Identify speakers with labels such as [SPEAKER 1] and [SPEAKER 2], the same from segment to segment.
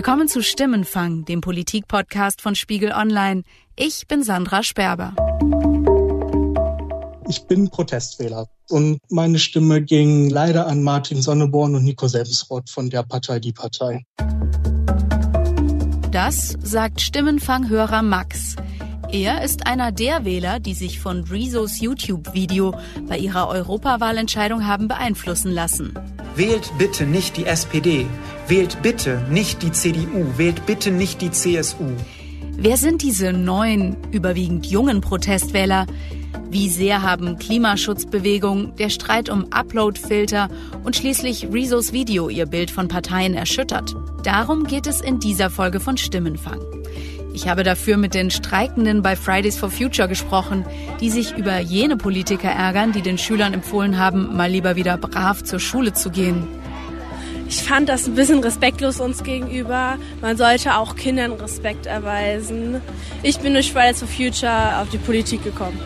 [SPEAKER 1] Willkommen zu Stimmenfang, dem Politik-Podcast von Spiegel Online. Ich bin Sandra Sperber.
[SPEAKER 2] Ich bin Protestwähler und meine Stimme ging leider an Martin Sonneborn und Nico Sebsroth von der Partei Die Partei.
[SPEAKER 1] Das sagt Stimmenfanghörer Max. Er ist einer der Wähler, die sich von Rezos YouTube-Video bei ihrer Europawahlentscheidung haben beeinflussen lassen.
[SPEAKER 3] Wählt bitte nicht die SPD. Wählt bitte nicht die CDU. Wählt bitte nicht die CSU.
[SPEAKER 1] Wer sind diese neuen, überwiegend jungen Protestwähler? Wie sehr haben Klimaschutzbewegung, der Streit um Uploadfilter und schließlich Rezos Video ihr Bild von Parteien erschüttert? Darum geht es in dieser Folge von Stimmenfang. Ich habe dafür mit den Streikenden bei Fridays for Future gesprochen, die sich über jene Politiker ärgern, die den Schülern empfohlen haben, mal lieber wieder brav zur Schule zu gehen.
[SPEAKER 4] Ich fand das ein bisschen respektlos uns gegenüber. Man sollte auch Kindern Respekt erweisen. Ich bin durch Fridays for Future auf die Politik gekommen.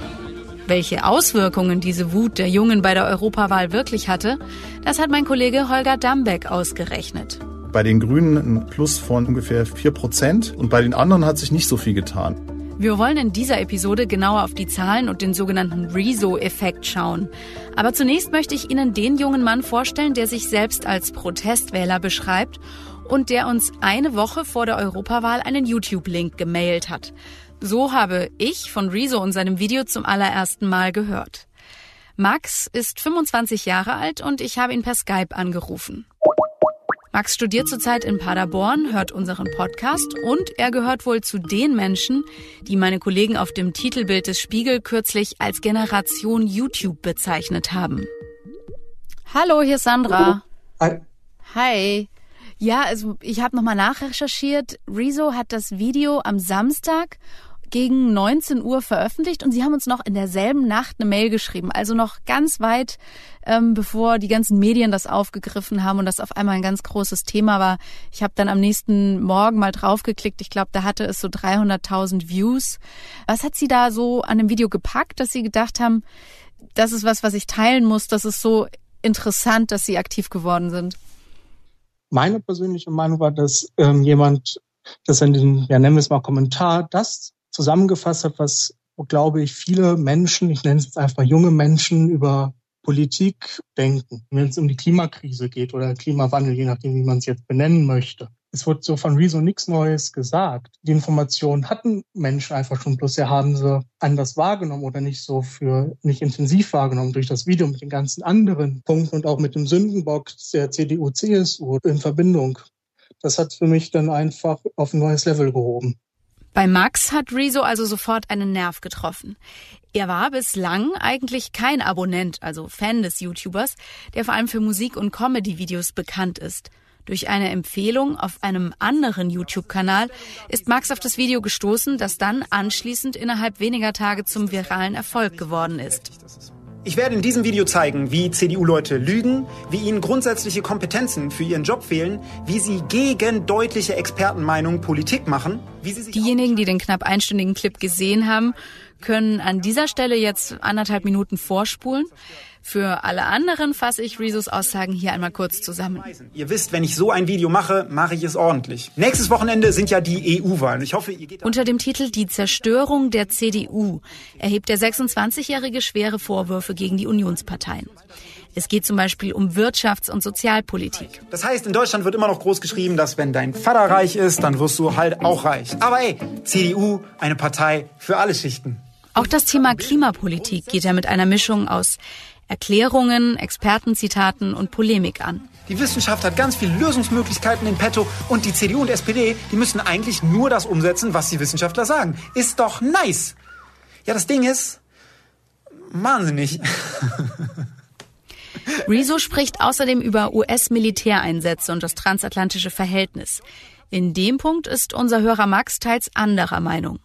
[SPEAKER 1] Welche Auswirkungen diese Wut der Jungen bei der Europawahl wirklich hatte, das hat mein Kollege Holger Dambeck ausgerechnet
[SPEAKER 5] bei den Grünen ein Plus von ungefähr 4 Prozent und bei den anderen hat sich nicht so viel getan.
[SPEAKER 1] Wir wollen in dieser Episode genauer auf die Zahlen und den sogenannten Rezo-Effekt schauen. Aber zunächst möchte ich Ihnen den jungen Mann vorstellen, der sich selbst als Protestwähler beschreibt und der uns eine Woche vor der Europawahl einen YouTube-Link gemailt hat. So habe ich von Rezo und seinem Video zum allerersten Mal gehört. Max ist 25 Jahre alt und ich habe ihn per Skype angerufen. Max studiert zurzeit in Paderborn, hört unseren Podcast und er gehört wohl zu den Menschen, die meine Kollegen auf dem Titelbild des Spiegel kürzlich als Generation YouTube bezeichnet haben. Hallo, hier ist Sandra.
[SPEAKER 2] Hi.
[SPEAKER 1] Hi. Ja, also ich habe nochmal nachrecherchiert. Rezo hat das Video am Samstag gegen 19 Uhr veröffentlicht und sie haben uns noch in derselben Nacht eine Mail geschrieben, also noch ganz weit ähm, bevor die ganzen Medien das aufgegriffen haben und das auf einmal ein ganz großes Thema war. Ich habe dann am nächsten Morgen mal draufgeklickt. Ich glaube, da hatte es so 300.000 Views. Was hat sie da so an dem Video gepackt, dass sie gedacht haben, das ist was, was ich teilen muss, das ist so interessant, dass sie aktiv geworden sind?
[SPEAKER 2] Meine persönliche Meinung war, dass ähm, jemand das in diesem, ja nennen wir es mal Kommentar, das zusammengefasst hat, was, glaube ich, viele Menschen, ich nenne es jetzt einfach junge Menschen, über Politik denken, wenn es um die Klimakrise geht oder Klimawandel, je nachdem, wie man es jetzt benennen möchte. Es wird so von Rezo nichts Neues gesagt. Die Informationen hatten Menschen einfach schon, bloß sie haben sie anders wahrgenommen oder nicht so für, nicht intensiv wahrgenommen durch das Video mit den ganzen anderen Punkten und auch mit dem Sündenbock der CDU, CSU in Verbindung. Das hat für mich dann einfach auf ein neues Level gehoben.
[SPEAKER 1] Bei Max hat Rezo also sofort einen Nerv getroffen. Er war bislang eigentlich kein Abonnent, also Fan des YouTubers, der vor allem für Musik- und Comedy-Videos bekannt ist. Durch eine Empfehlung auf einem anderen YouTube-Kanal ist Max auf das Video gestoßen, das dann anschließend innerhalb weniger Tage zum viralen Erfolg geworden ist.
[SPEAKER 3] Ich werde in diesem Video zeigen, wie CDU-Leute lügen, wie ihnen grundsätzliche Kompetenzen für ihren Job fehlen, wie sie gegen deutliche Expertenmeinungen Politik machen, wie sie sich
[SPEAKER 1] Diejenigen, die den knapp einstündigen Clip gesehen haben, können an dieser Stelle jetzt anderthalb Minuten vorspulen. Für alle anderen fasse ich Rezos Aussagen hier einmal kurz zusammen.
[SPEAKER 3] Ihr wisst, wenn ich so ein Video mache, mache ich es ordentlich. Nächstes Wochenende sind ja die EU-Wahlen. Ich hoffe, ihr geht
[SPEAKER 1] Unter dem Titel Die Zerstörung der CDU erhebt der 26-Jährige schwere Vorwürfe gegen die Unionsparteien. Es geht zum Beispiel um Wirtschafts- und Sozialpolitik.
[SPEAKER 3] Das heißt, in Deutschland wird immer noch groß geschrieben, dass wenn dein Vater reich ist, dann wirst du halt auch reich. Aber ey, CDU, eine Partei für alle Schichten.
[SPEAKER 1] Auch das Thema Klimapolitik geht er mit einer Mischung aus Erklärungen, Expertenzitaten und Polemik an.
[SPEAKER 3] Die Wissenschaft hat ganz viele Lösungsmöglichkeiten in petto und die CDU und SPD, die müssen eigentlich nur das umsetzen, was die Wissenschaftler sagen. Ist doch nice. Ja, das Ding ist wahnsinnig.
[SPEAKER 1] Rezo spricht außerdem über US-Militäreinsätze und das transatlantische Verhältnis. In dem Punkt ist unser Hörer Max teils anderer Meinung.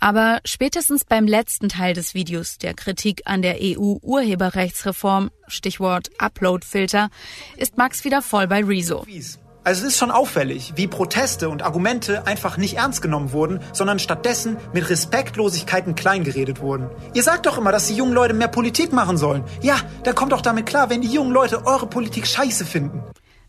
[SPEAKER 1] Aber spätestens beim letzten Teil des Videos, der Kritik an der EU-Urheberrechtsreform, Stichwort Uploadfilter, ist Max wieder voll bei Rezo.
[SPEAKER 3] Also es ist schon auffällig, wie Proteste und Argumente einfach nicht ernst genommen wurden, sondern stattdessen mit Respektlosigkeiten kleingeredet wurden. Ihr sagt doch immer, dass die jungen Leute mehr Politik machen sollen. Ja, da kommt doch damit klar, wenn die jungen Leute eure Politik scheiße finden.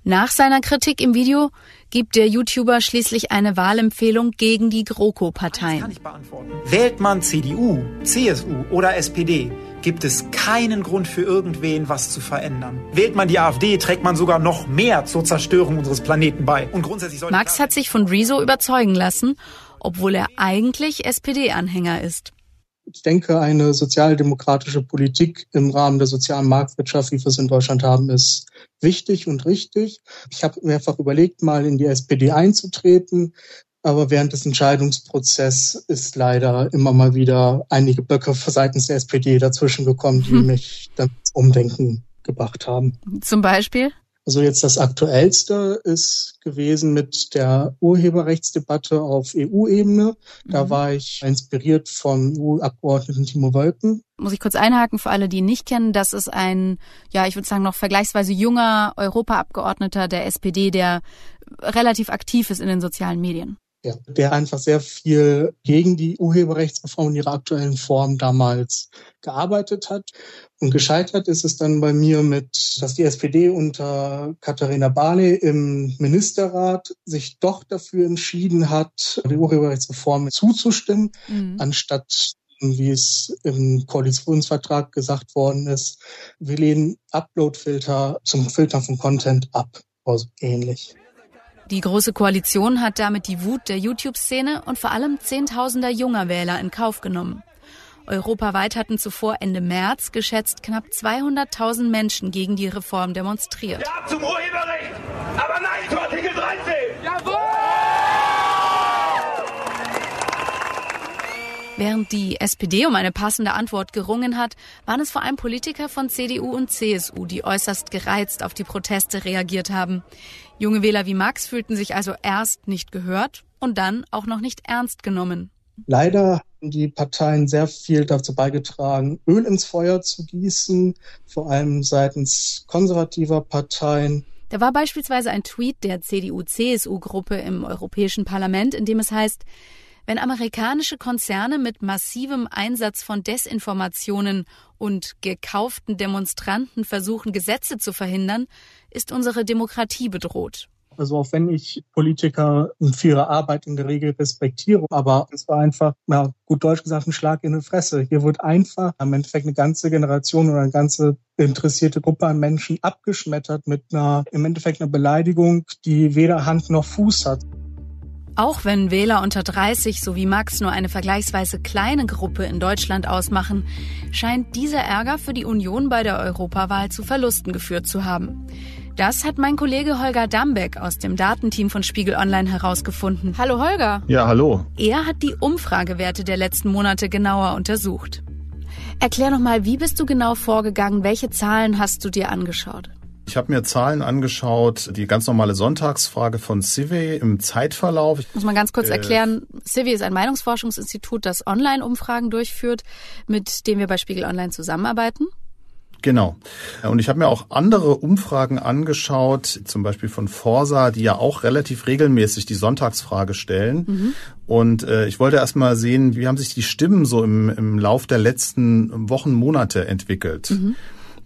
[SPEAKER 1] Nach seiner Kritik im Video gibt der YouTuber schließlich eine Wahlempfehlung gegen die GroKo-Parteien.
[SPEAKER 3] Kann ich beantworten. Wählt man CDU, CSU oder SPD, gibt es keinen Grund für irgendwen, was zu verändern. Wählt man die AfD, trägt man sogar noch mehr zur Zerstörung unseres Planeten bei. Und grundsätzlich
[SPEAKER 1] Max hat sich von Rezo überzeugen lassen, obwohl er eigentlich SPD-Anhänger ist.
[SPEAKER 2] Ich denke, eine sozialdemokratische Politik im Rahmen der sozialen Marktwirtschaft, wie wir es in Deutschland haben, ist wichtig und richtig. Ich habe mehrfach überlegt, mal in die SPD einzutreten, aber während des Entscheidungsprozesses ist leider immer mal wieder einige Böcke seitens der SPD dazwischen gekommen, die hm. mich dann umdenken gebracht haben.
[SPEAKER 1] Zum Beispiel?
[SPEAKER 2] Also jetzt das Aktuellste ist gewesen mit der Urheberrechtsdebatte auf EU-Ebene. Da mhm. war ich inspiriert vom EU-Abgeordneten Timo Wölken.
[SPEAKER 1] Muss ich kurz einhaken für alle, die ihn nicht kennen. Das ist ein, ja, ich würde sagen, noch vergleichsweise junger Europaabgeordneter der SPD, der relativ aktiv ist in den sozialen Medien
[SPEAKER 2] ja, der einfach sehr viel gegen die Urheberrechtsreform in ihrer aktuellen Form damals gearbeitet hat. Und gescheitert ist es dann bei mir mit, dass die SPD unter Katharina Barley im Ministerrat sich doch dafür entschieden hat, die Urheberrechtsreform zuzustimmen, mhm. anstatt wie es im Koalitionsvertrag gesagt worden ist, wir lehnen Uploadfilter zum Filtern von Content ab, also ähnlich.
[SPEAKER 1] Die Große Koalition hat damit die Wut der YouTube-Szene und vor allem Zehntausender junger Wähler in Kauf genommen. Europaweit hatten zuvor Ende März geschätzt knapp 200.000 Menschen gegen die Reform demonstriert.
[SPEAKER 6] Ja zum Urheberrecht, aber nein zu Artikel 13! Jawohl!
[SPEAKER 1] Während die SPD um eine passende Antwort gerungen hat, waren es vor allem Politiker von CDU und CSU, die äußerst gereizt auf die Proteste reagiert haben. Junge Wähler wie Max fühlten sich also erst nicht gehört und dann auch noch nicht ernst genommen.
[SPEAKER 2] Leider haben die Parteien sehr viel dazu beigetragen, Öl ins Feuer zu gießen, vor allem seitens konservativer Parteien.
[SPEAKER 1] Da war beispielsweise ein Tweet der CDU-CSU-Gruppe im Europäischen Parlament, in dem es heißt, wenn amerikanische Konzerne mit massivem Einsatz von Desinformationen und gekauften Demonstranten versuchen, Gesetze zu verhindern, ist unsere Demokratie bedroht.
[SPEAKER 2] Also auch wenn ich Politiker für ihre Arbeit in der Regel respektiere, aber es war einfach, ja, gut deutsch gesagt, ein Schlag in die Fresse. Hier wird einfach im Endeffekt eine ganze Generation oder eine ganze interessierte Gruppe an Menschen abgeschmettert mit einer, im Endeffekt einer Beleidigung, die weder Hand noch Fuß hat.
[SPEAKER 1] Auch wenn Wähler unter 30 sowie Max nur eine vergleichsweise kleine Gruppe in Deutschland ausmachen, scheint dieser Ärger für die Union bei der Europawahl zu Verlusten geführt zu haben. Das hat mein Kollege Holger Dambeck aus dem Datenteam von Spiegel Online herausgefunden. Hallo Holger.
[SPEAKER 5] Ja, hallo.
[SPEAKER 1] Er hat die Umfragewerte der letzten Monate genauer untersucht. Erklär noch mal, wie bist du genau vorgegangen? Welche Zahlen hast du dir angeschaut?
[SPEAKER 5] Ich habe mir Zahlen angeschaut, die ganz normale Sonntagsfrage von Civi im Zeitverlauf.
[SPEAKER 1] Ich muss mal ganz kurz äh, erklären, Civi ist ein Meinungsforschungsinstitut, das Online-Umfragen durchführt, mit dem wir bei Spiegel Online zusammenarbeiten.
[SPEAKER 5] Genau. Und ich habe mir auch andere Umfragen angeschaut, zum Beispiel von Forsa, die ja auch relativ regelmäßig die Sonntagsfrage stellen. Mhm. Und äh, ich wollte erst mal sehen, wie haben sich die Stimmen so im, im Lauf der letzten Wochen, Monate entwickelt. Mhm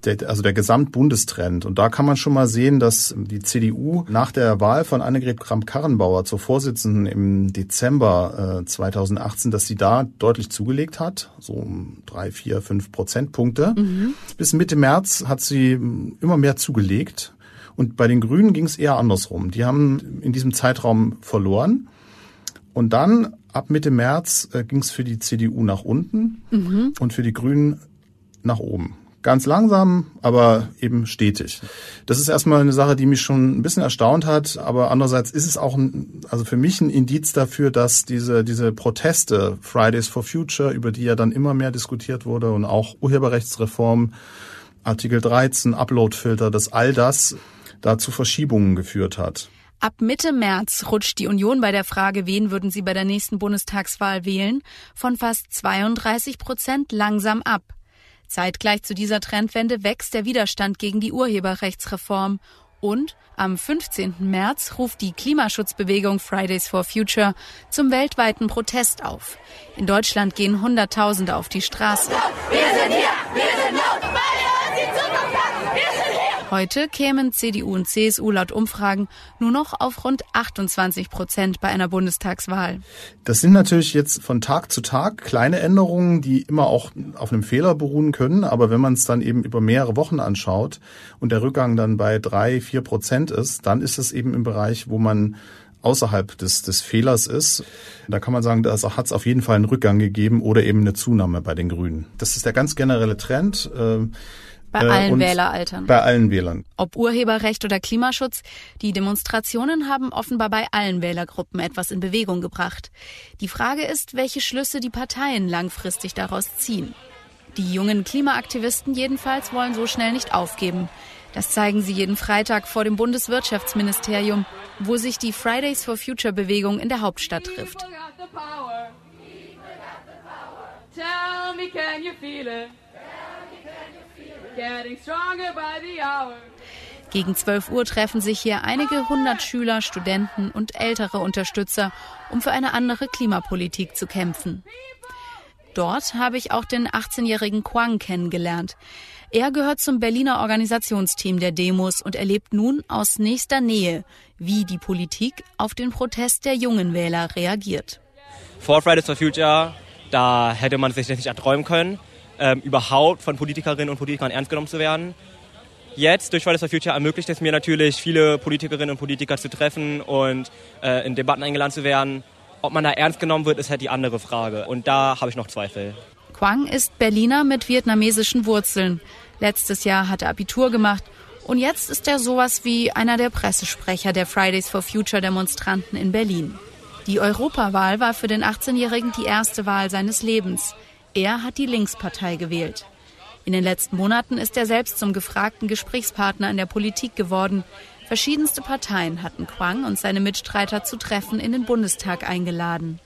[SPEAKER 5] der, also der Gesamtbundestrend. Und da kann man schon mal sehen, dass die CDU nach der Wahl von Annegret Kramp-Karrenbauer zur Vorsitzenden im Dezember äh, 2018, dass sie da deutlich zugelegt hat, so um drei, vier, fünf Prozentpunkte. Mhm. Bis Mitte März hat sie immer mehr zugelegt. Und bei den Grünen ging es eher andersrum. Die haben in diesem Zeitraum verloren. Und dann ab Mitte März äh, ging es für die CDU nach unten mhm. und für die Grünen nach oben. Ganz langsam, aber eben stetig. Das ist erstmal eine Sache, die mich schon ein bisschen erstaunt hat, aber andererseits ist es auch ein, also für mich ein Indiz dafür, dass diese, diese Proteste, Fridays for Future, über die ja dann immer mehr diskutiert wurde und auch Urheberrechtsreform, Artikel 13, Uploadfilter, dass all das da zu Verschiebungen geführt hat.
[SPEAKER 1] Ab Mitte März rutscht die Union bei der Frage, wen würden sie bei der nächsten Bundestagswahl wählen, von fast 32 Prozent langsam ab. Zeitgleich zu dieser Trendwende wächst der Widerstand gegen die Urheberrechtsreform und am 15. März ruft die Klimaschutzbewegung Fridays for Future zum weltweiten Protest auf. In Deutschland gehen Hunderttausende auf die Straße.
[SPEAKER 7] Wir sind hier, wir sind laut, weil ihr uns die Zukunft habt. Wir sind hier.
[SPEAKER 1] Heute kämen CDU und CSU laut Umfragen nur noch auf rund 28 Prozent bei einer Bundestagswahl.
[SPEAKER 5] Das sind natürlich jetzt von Tag zu Tag kleine Änderungen, die immer auch auf einem Fehler beruhen können. Aber wenn man es dann eben über mehrere Wochen anschaut und der Rückgang dann bei drei, vier Prozent ist, dann ist es eben im Bereich, wo man außerhalb des, des Fehlers ist. Da kann man sagen, da hat es auf jeden Fall einen Rückgang gegeben oder eben eine Zunahme bei den Grünen. Das ist der ganz generelle Trend. Äh,
[SPEAKER 1] bei äh, allen Wähleraltern.
[SPEAKER 5] Bei allen Wählern.
[SPEAKER 1] Ob Urheberrecht oder Klimaschutz, die Demonstrationen haben offenbar bei allen Wählergruppen etwas in Bewegung gebracht. Die Frage ist, welche Schlüsse die Parteien langfristig daraus ziehen. Die jungen Klimaaktivisten jedenfalls wollen so schnell nicht aufgeben. Das zeigen sie jeden Freitag vor dem Bundeswirtschaftsministerium, wo sich die Fridays for Future Bewegung in der Hauptstadt trifft. Tell me, can you feel it? Gegen 12 Uhr treffen sich hier einige hundert Schüler, Studenten und ältere Unterstützer, um für eine andere Klimapolitik zu kämpfen. Dort habe ich auch den 18-jährigen Quang kennengelernt. Er gehört zum Berliner Organisationsteam der Demos und erlebt nun aus nächster Nähe, wie die Politik auf den Protest der jungen Wähler reagiert.
[SPEAKER 7] Vor Fridays for Future, da hätte man sich das nicht erträumen können ähm, überhaupt von Politikerinnen und Politikern ernst genommen zu werden. Jetzt durch Fridays for Future ermöglicht es mir natürlich, viele Politikerinnen und Politiker zu treffen und äh, in Debatten eingeladen zu werden. Ob man da ernst genommen wird, ist halt die andere Frage. Und da habe ich noch Zweifel.
[SPEAKER 1] Quang ist Berliner mit vietnamesischen Wurzeln. Letztes Jahr hat er Abitur gemacht und jetzt ist er sowas wie einer der Pressesprecher der Fridays for Future Demonstranten in Berlin. Die Europawahl war für den 18-Jährigen die erste Wahl seines Lebens. Er hat die Linkspartei gewählt. In den letzten Monaten ist er selbst zum gefragten Gesprächspartner in der Politik geworden. Verschiedenste Parteien hatten Quang und seine Mitstreiter zu Treffen in den Bundestag eingeladen.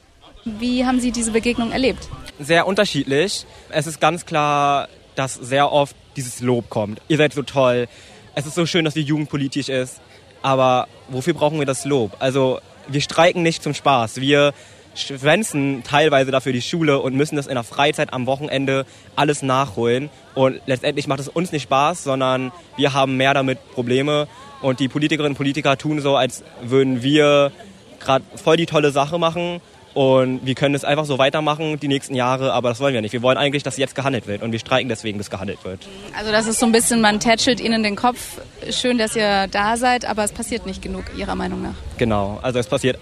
[SPEAKER 1] Wie haben Sie diese Begegnung erlebt?
[SPEAKER 7] Sehr unterschiedlich. Es ist ganz klar, dass sehr oft dieses Lob kommt. Ihr seid so toll. Es ist so schön, dass die Jugend politisch ist. Aber wofür brauchen wir das Lob? Also wir streiken nicht zum Spaß. Wir schwänzen teilweise dafür die Schule und müssen das in der Freizeit am Wochenende alles nachholen. Und letztendlich macht es uns nicht Spaß, sondern wir haben mehr damit Probleme. Und die Politikerinnen und Politiker tun so, als würden wir gerade voll die tolle Sache machen. Und wir können es einfach so weitermachen die nächsten Jahre, aber das wollen wir nicht. Wir wollen eigentlich, dass jetzt gehandelt wird und wir streiken deswegen, bis gehandelt wird.
[SPEAKER 1] Also das ist so ein bisschen, man tätschelt ihnen den Kopf. Schön, dass ihr da seid, aber es passiert nicht genug, Ihrer Meinung nach.
[SPEAKER 7] Genau, also es passiert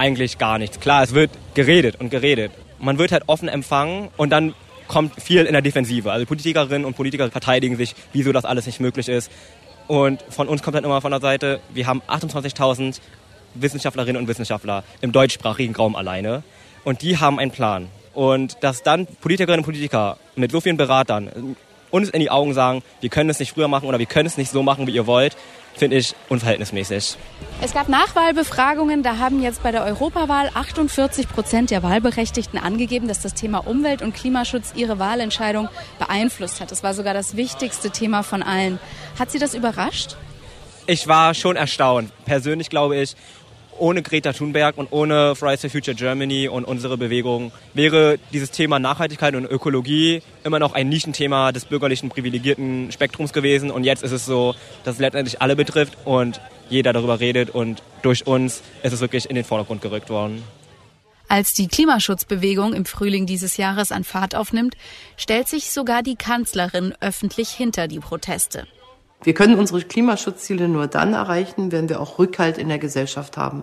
[SPEAKER 7] eigentlich gar nichts. Klar, es wird geredet und geredet. Man wird halt offen empfangen und dann kommt viel in der Defensive. Also Politikerinnen und Politiker verteidigen sich, wieso das alles nicht möglich ist. Und von uns kommt dann immer von der Seite, wir haben 28.000 Wissenschaftlerinnen und Wissenschaftler im deutschsprachigen Raum alleine. Und die haben einen Plan. Und dass dann Politikerinnen und Politiker mit so vielen Beratern uns in die Augen sagen, wir können es nicht früher machen oder wir können es nicht so machen, wie ihr wollt, finde ich unverhältnismäßig.
[SPEAKER 1] Es gab Nachwahlbefragungen, da haben jetzt bei der Europawahl 48 Prozent der Wahlberechtigten angegeben, dass das Thema Umwelt- und Klimaschutz ihre Wahlentscheidung beeinflusst hat. Das war sogar das wichtigste Thema von allen. Hat Sie das überrascht?
[SPEAKER 7] Ich war schon erstaunt. Persönlich glaube ich, ohne Greta Thunberg und ohne Fridays for Future Germany und unsere Bewegung wäre dieses Thema Nachhaltigkeit und Ökologie immer noch ein Nischenthema des bürgerlichen privilegierten Spektrums gewesen. Und jetzt ist es so, dass es letztendlich alle betrifft und jeder darüber redet und durch uns ist es wirklich in den Vordergrund gerückt worden.
[SPEAKER 1] Als die Klimaschutzbewegung im Frühling dieses Jahres an Fahrt aufnimmt, stellt sich sogar die Kanzlerin öffentlich hinter die Proteste.
[SPEAKER 8] Wir können unsere Klimaschutzziele nur dann erreichen, wenn wir auch Rückhalt in der Gesellschaft haben.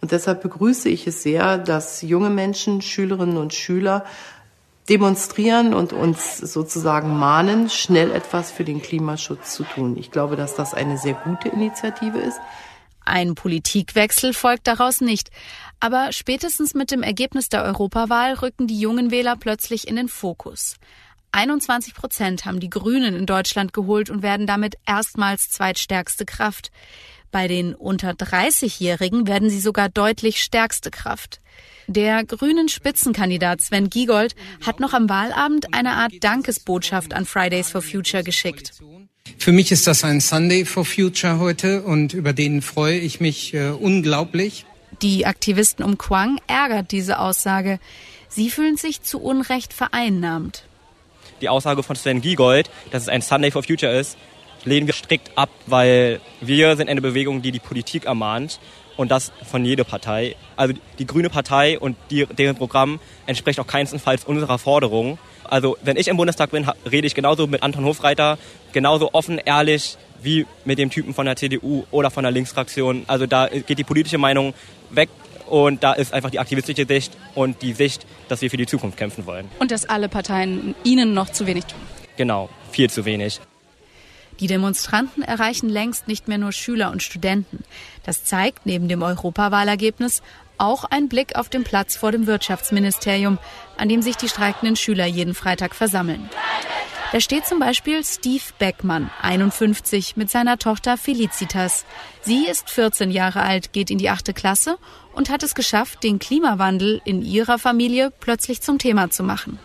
[SPEAKER 8] Und deshalb begrüße ich es sehr, dass junge Menschen, Schülerinnen und Schüler demonstrieren und uns sozusagen mahnen, schnell etwas für den Klimaschutz zu tun. Ich glaube, dass das eine sehr gute Initiative ist.
[SPEAKER 1] Ein Politikwechsel folgt daraus nicht. Aber spätestens mit dem Ergebnis der Europawahl rücken die jungen Wähler plötzlich in den Fokus. 21 Prozent haben die Grünen in Deutschland geholt und werden damit erstmals zweitstärkste Kraft. Bei den unter 30-Jährigen werden sie sogar deutlich stärkste Kraft. Der grünen Spitzenkandidat Sven Giegold hat noch am Wahlabend eine Art Dankesbotschaft an Fridays for Future geschickt.
[SPEAKER 9] Für mich ist das ein Sunday for Future heute und über den freue ich mich äh, unglaublich.
[SPEAKER 1] Die Aktivisten um Quang ärgert diese Aussage. Sie fühlen sich zu Unrecht vereinnahmt
[SPEAKER 7] die Aussage von Sven Giegold, dass es ein Sunday for Future ist, lehnen wir strikt ab, weil wir sind eine Bewegung, die die Politik ermahnt und das von jeder Partei. Also die Grüne Partei und die, deren Programm entspricht auch keinstenfalls unserer Forderung. Also wenn ich im Bundestag bin, rede ich genauso mit Anton Hofreiter, genauso offen, ehrlich wie mit dem Typen von der CDU oder von der Linksfraktion. Also da geht die politische Meinung weg und da ist einfach die aktivistische Sicht und die Sicht, dass wir für die Zukunft kämpfen wollen.
[SPEAKER 1] Und dass alle Parteien ihnen noch zu wenig tun.
[SPEAKER 7] Genau, viel zu wenig.
[SPEAKER 1] Die Demonstranten erreichen längst nicht mehr nur Schüler und Studenten. Das zeigt neben dem Europawahlergebnis auch ein Blick auf den Platz vor dem Wirtschaftsministerium, an dem sich die streikenden Schüler jeden Freitag versammeln. Da steht zum Beispiel Steve Beckmann, 51, mit seiner Tochter Felicitas. Sie ist 14 Jahre alt, geht in die achte Klasse und hat es geschafft, den Klimawandel in ihrer Familie plötzlich zum Thema zu machen.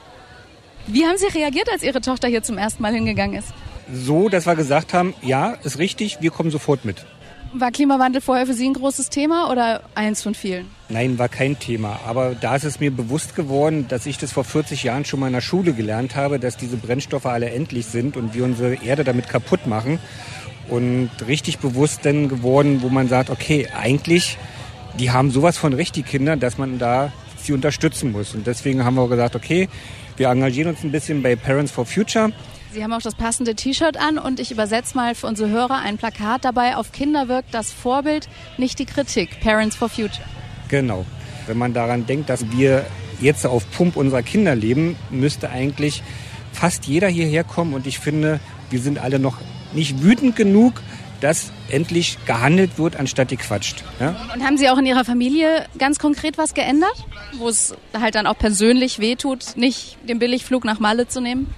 [SPEAKER 1] Wie haben Sie reagiert, als Ihre Tochter hier zum ersten Mal hingegangen ist?
[SPEAKER 10] So, dass wir gesagt haben, ja, ist richtig, wir kommen sofort mit.
[SPEAKER 1] War Klimawandel vorher für Sie ein großes Thema oder eins von vielen?
[SPEAKER 10] Nein, war kein Thema. Aber da ist es mir bewusst geworden, dass ich das vor 40 Jahren schon mal in der Schule gelernt habe, dass diese Brennstoffe alle endlich sind und wir unsere Erde damit kaputt machen. Und richtig bewusst dann geworden, wo man sagt, okay, eigentlich, die haben sowas von recht, die Kinder, dass man da sie unterstützen muss. Und deswegen haben wir gesagt, okay, wir engagieren uns ein bisschen bei Parents for Future
[SPEAKER 1] Sie haben auch das passende T-Shirt an und ich übersetze mal für unsere Hörer ein Plakat dabei. Auf Kinder wirkt das Vorbild, nicht die Kritik. Parents for Future.
[SPEAKER 10] Genau. Wenn man daran denkt, dass wir jetzt auf Pump unserer Kinder leben, müsste eigentlich fast jeder hierher kommen. Und ich finde, wir sind alle noch nicht wütend genug, dass endlich gehandelt wird, anstatt gequatscht. Ja?
[SPEAKER 1] Und haben Sie auch in Ihrer Familie ganz konkret was geändert, wo es halt dann auch persönlich wehtut, nicht den Billigflug nach Malle zu nehmen?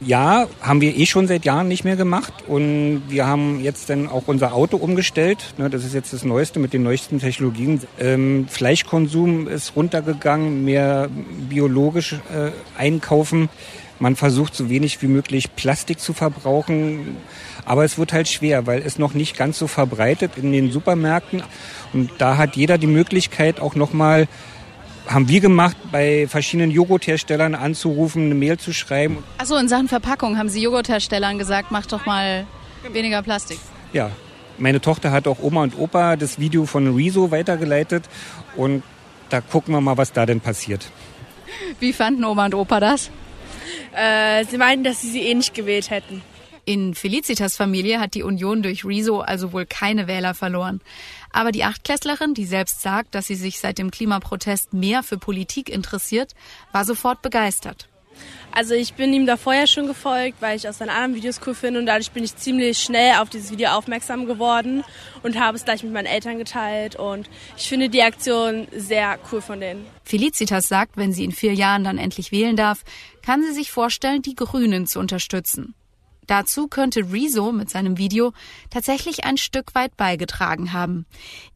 [SPEAKER 10] Ja, haben wir eh schon seit Jahren nicht mehr gemacht und wir haben jetzt dann auch unser Auto umgestellt. Ne, das ist jetzt das Neueste mit den neuesten Technologien. Ähm, Fleischkonsum ist runtergegangen, mehr biologisch äh, einkaufen. Man versucht so wenig wie möglich Plastik zu verbrauchen, aber es wird halt schwer, weil es noch nicht ganz so verbreitet in den Supermärkten und da hat jeder die Möglichkeit auch noch mal haben wir gemacht, bei verschiedenen Joghurtherstellern anzurufen, eine Mail zu schreiben.
[SPEAKER 1] Achso, in Sachen Verpackung haben Sie Joghurtherstellern gesagt, macht doch mal weniger Plastik.
[SPEAKER 10] Ja, meine Tochter hat auch Oma und Opa das Video von Rezo weitergeleitet und da gucken wir mal, was da denn passiert.
[SPEAKER 1] Wie fanden Oma und Opa das?
[SPEAKER 4] Äh, sie meinten, dass sie sie eh nicht gewählt hätten.
[SPEAKER 1] In Felicitas Familie hat die Union durch Rezo also wohl keine Wähler verloren. Aber die Achtklässlerin, die selbst sagt, dass sie sich seit dem Klimaprotest mehr für Politik interessiert, war sofort begeistert.
[SPEAKER 4] Also ich bin ihm da vorher schon gefolgt, weil ich aus seinen anderen Videos cool finde und dadurch bin ich ziemlich schnell auf dieses Video aufmerksam geworden und habe es gleich mit meinen Eltern geteilt und ich finde die Aktion sehr cool von denen.
[SPEAKER 1] Felicitas sagt, wenn sie in vier Jahren dann endlich wählen darf, kann sie sich vorstellen, die Grünen zu unterstützen. Dazu könnte Rezo mit seinem Video tatsächlich ein Stück weit beigetragen haben.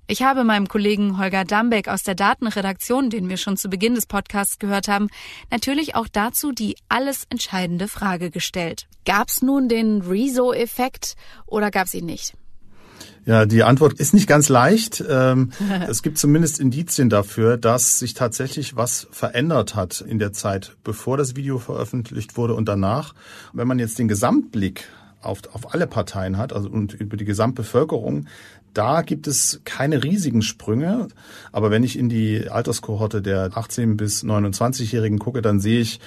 [SPEAKER 1] Ich habe meinem Kollegen Holger Dambeck aus der Datenredaktion, den wir schon zu Beginn des Podcasts gehört haben, natürlich auch dazu die alles entscheidende Frage gestellt. Gab es nun den Rezo-Effekt oder gab es ihn nicht?
[SPEAKER 5] Ja, die Antwort ist nicht ganz leicht. Ähm, es gibt zumindest Indizien dafür, dass sich tatsächlich was verändert hat in der Zeit, bevor das Video veröffentlicht wurde und danach. Wenn man jetzt den Gesamtblick auf, auf alle Parteien hat, also und über die Gesamtbevölkerung, da gibt es keine riesigen Sprünge. Aber wenn ich in die Alterskohorte der 18 bis 29-Jährigen gucke, dann sehe ich,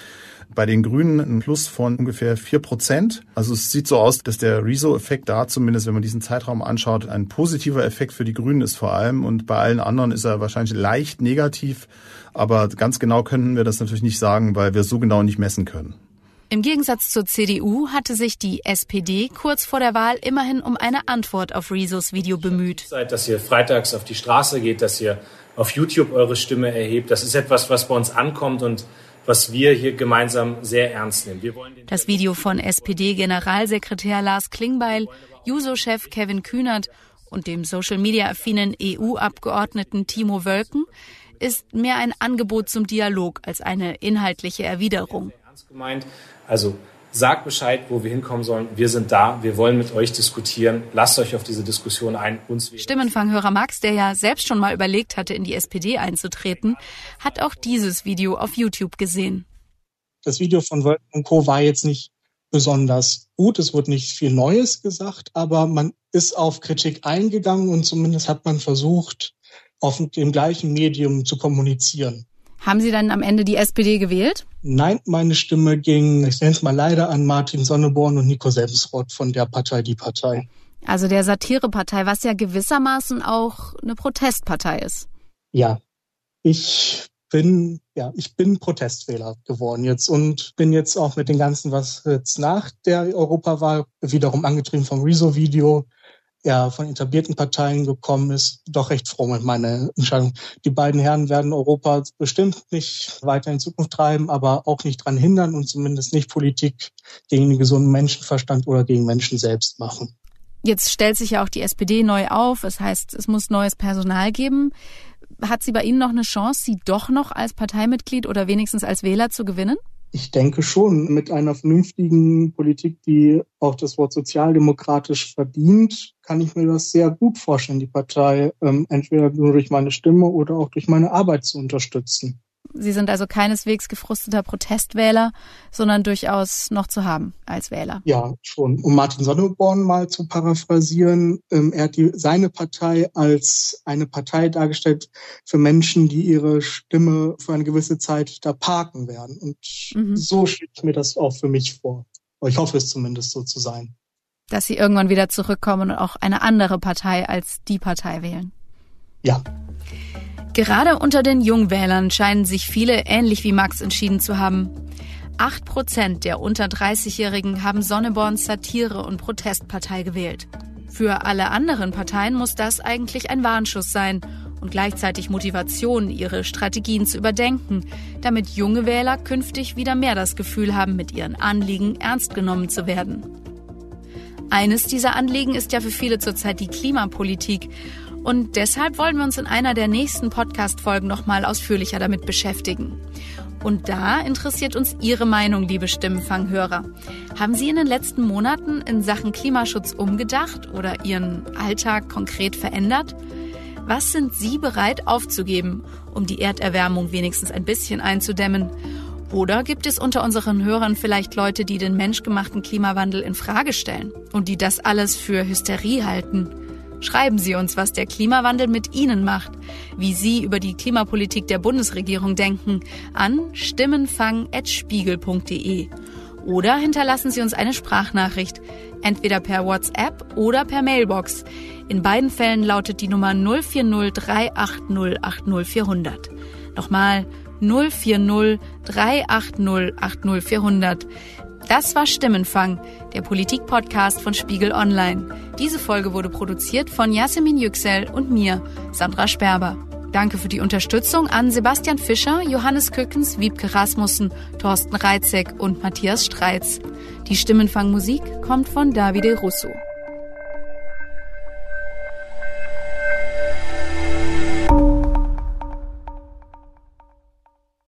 [SPEAKER 5] bei den Grünen ein Plus von ungefähr vier Prozent. Also es sieht so aus, dass der Rezo-Effekt da zumindest, wenn man diesen Zeitraum anschaut, ein positiver Effekt für die Grünen ist vor allem. Und bei allen anderen ist er wahrscheinlich leicht negativ. Aber ganz genau können wir das natürlich nicht sagen, weil wir so genau nicht messen können.
[SPEAKER 1] Im Gegensatz zur CDU hatte sich die SPD kurz vor der Wahl immerhin um eine Antwort auf Rezos Video bemüht.
[SPEAKER 11] Seid, dass ihr freitags auf die Straße geht, dass ihr auf YouTube eure Stimme erhebt. Das ist etwas, was bei uns ankommt und was wir hier gemeinsam sehr ernst nehmen.
[SPEAKER 1] das Video von SPD-Generalsekretär Lars Klingbeil, Juso-Chef Kevin Kühnert und dem Social-Media-affinen EU-Abgeordneten Timo Wölken ist mehr ein Angebot zum Dialog als eine inhaltliche Erwiderung.
[SPEAKER 11] Also Sagt Bescheid, wo wir hinkommen sollen. Wir sind da. Wir wollen mit euch diskutieren. Lasst euch auf diese Diskussion ein. Uns
[SPEAKER 1] Stimmenfanghörer Max, der ja selbst schon mal überlegt hatte, in die SPD einzutreten, hat auch dieses Video auf YouTube gesehen.
[SPEAKER 2] Das Video von Wolken Co. war jetzt nicht besonders gut. Es wurde nicht viel Neues gesagt, aber man ist auf Kritik eingegangen und zumindest hat man versucht, auf dem gleichen Medium zu kommunizieren.
[SPEAKER 1] Haben Sie dann am Ende die SPD gewählt?
[SPEAKER 2] Nein, meine Stimme ging, ich nenne es mal leider, an Martin Sonneborn und Nico Semsrott von der Partei Die Partei.
[SPEAKER 1] Also der Satirepartei, was ja gewissermaßen auch eine Protestpartei ist.
[SPEAKER 2] Ja, ich bin, ja, ich bin Protestwähler geworden jetzt und bin jetzt auch mit dem Ganzen, was jetzt nach der Europawahl wiederum angetrieben vom Rezo-Video, ja, von etablierten Parteien gekommen ist, doch recht froh mit meiner Entscheidung. Die beiden Herren werden Europa bestimmt nicht weiter in Zukunft treiben, aber auch nicht dran hindern und zumindest nicht Politik gegen den gesunden Menschenverstand oder gegen Menschen selbst machen.
[SPEAKER 1] Jetzt stellt sich ja auch die SPD neu auf. Das heißt, es muss neues Personal geben. Hat sie bei Ihnen noch eine Chance, sie doch noch als Parteimitglied oder wenigstens als Wähler zu gewinnen?
[SPEAKER 2] Ich denke schon, mit einer vernünftigen Politik, die auch das Wort sozialdemokratisch verdient, kann ich mir das sehr gut vorstellen, die Partei ähm, entweder nur durch meine Stimme oder auch durch meine Arbeit zu unterstützen.
[SPEAKER 1] Sie sind also keineswegs gefrusteter Protestwähler, sondern durchaus noch zu haben als Wähler.
[SPEAKER 2] Ja, schon. Um Martin Sonneborn mal zu paraphrasieren, ähm, er hat die, seine Partei als eine Partei dargestellt für Menschen, die ihre Stimme für eine gewisse Zeit da parken werden. Und mhm. so ich mir das auch für mich vor. Ich hoffe es zumindest so zu sein.
[SPEAKER 1] Dass sie irgendwann wieder zurückkommen und auch eine andere Partei als die Partei wählen.
[SPEAKER 2] Ja.
[SPEAKER 1] Gerade unter den Jungwählern scheinen sich viele ähnlich wie Max entschieden zu haben. Acht Prozent der unter 30-Jährigen haben Sonneborns Satire- und Protestpartei gewählt. Für alle anderen Parteien muss das eigentlich ein Warnschuss sein und gleichzeitig Motivation, ihre Strategien zu überdenken, damit junge Wähler künftig wieder mehr das Gefühl haben, mit ihren Anliegen ernst genommen zu werden. Eines dieser Anliegen ist ja für viele zurzeit die Klimapolitik. Und deshalb wollen wir uns in einer der nächsten Podcast-Folgen nochmal ausführlicher damit beschäftigen. Und da interessiert uns Ihre Meinung, liebe Stimmenfanghörer. Haben Sie in den letzten Monaten in Sachen Klimaschutz umgedacht oder Ihren Alltag konkret verändert? Was sind Sie bereit aufzugeben, um die Erderwärmung wenigstens ein bisschen einzudämmen? Oder gibt es unter unseren Hörern vielleicht Leute, die den menschgemachten Klimawandel in Frage stellen und die das alles für Hysterie halten? Schreiben Sie uns, was der Klimawandel mit Ihnen macht, wie Sie über die Klimapolitik der Bundesregierung denken, an stimmenfang.spiegel.de. Oder hinterlassen Sie uns eine Sprachnachricht, entweder per WhatsApp oder per Mailbox. In beiden Fällen lautet die Nummer 040 380 80400. Nochmal 040 380 80400. Das war Stimmenfang, der Politik-Podcast von Spiegel Online. Diese Folge wurde produziert von Yasemin Yüksel und mir, Sandra Sperber. Danke für die Unterstützung an Sebastian Fischer, Johannes Kückens, Wiebke Rasmussen, Thorsten Reitzek und Matthias Streitz. Die Stimmenfang-Musik kommt von Davide Russo.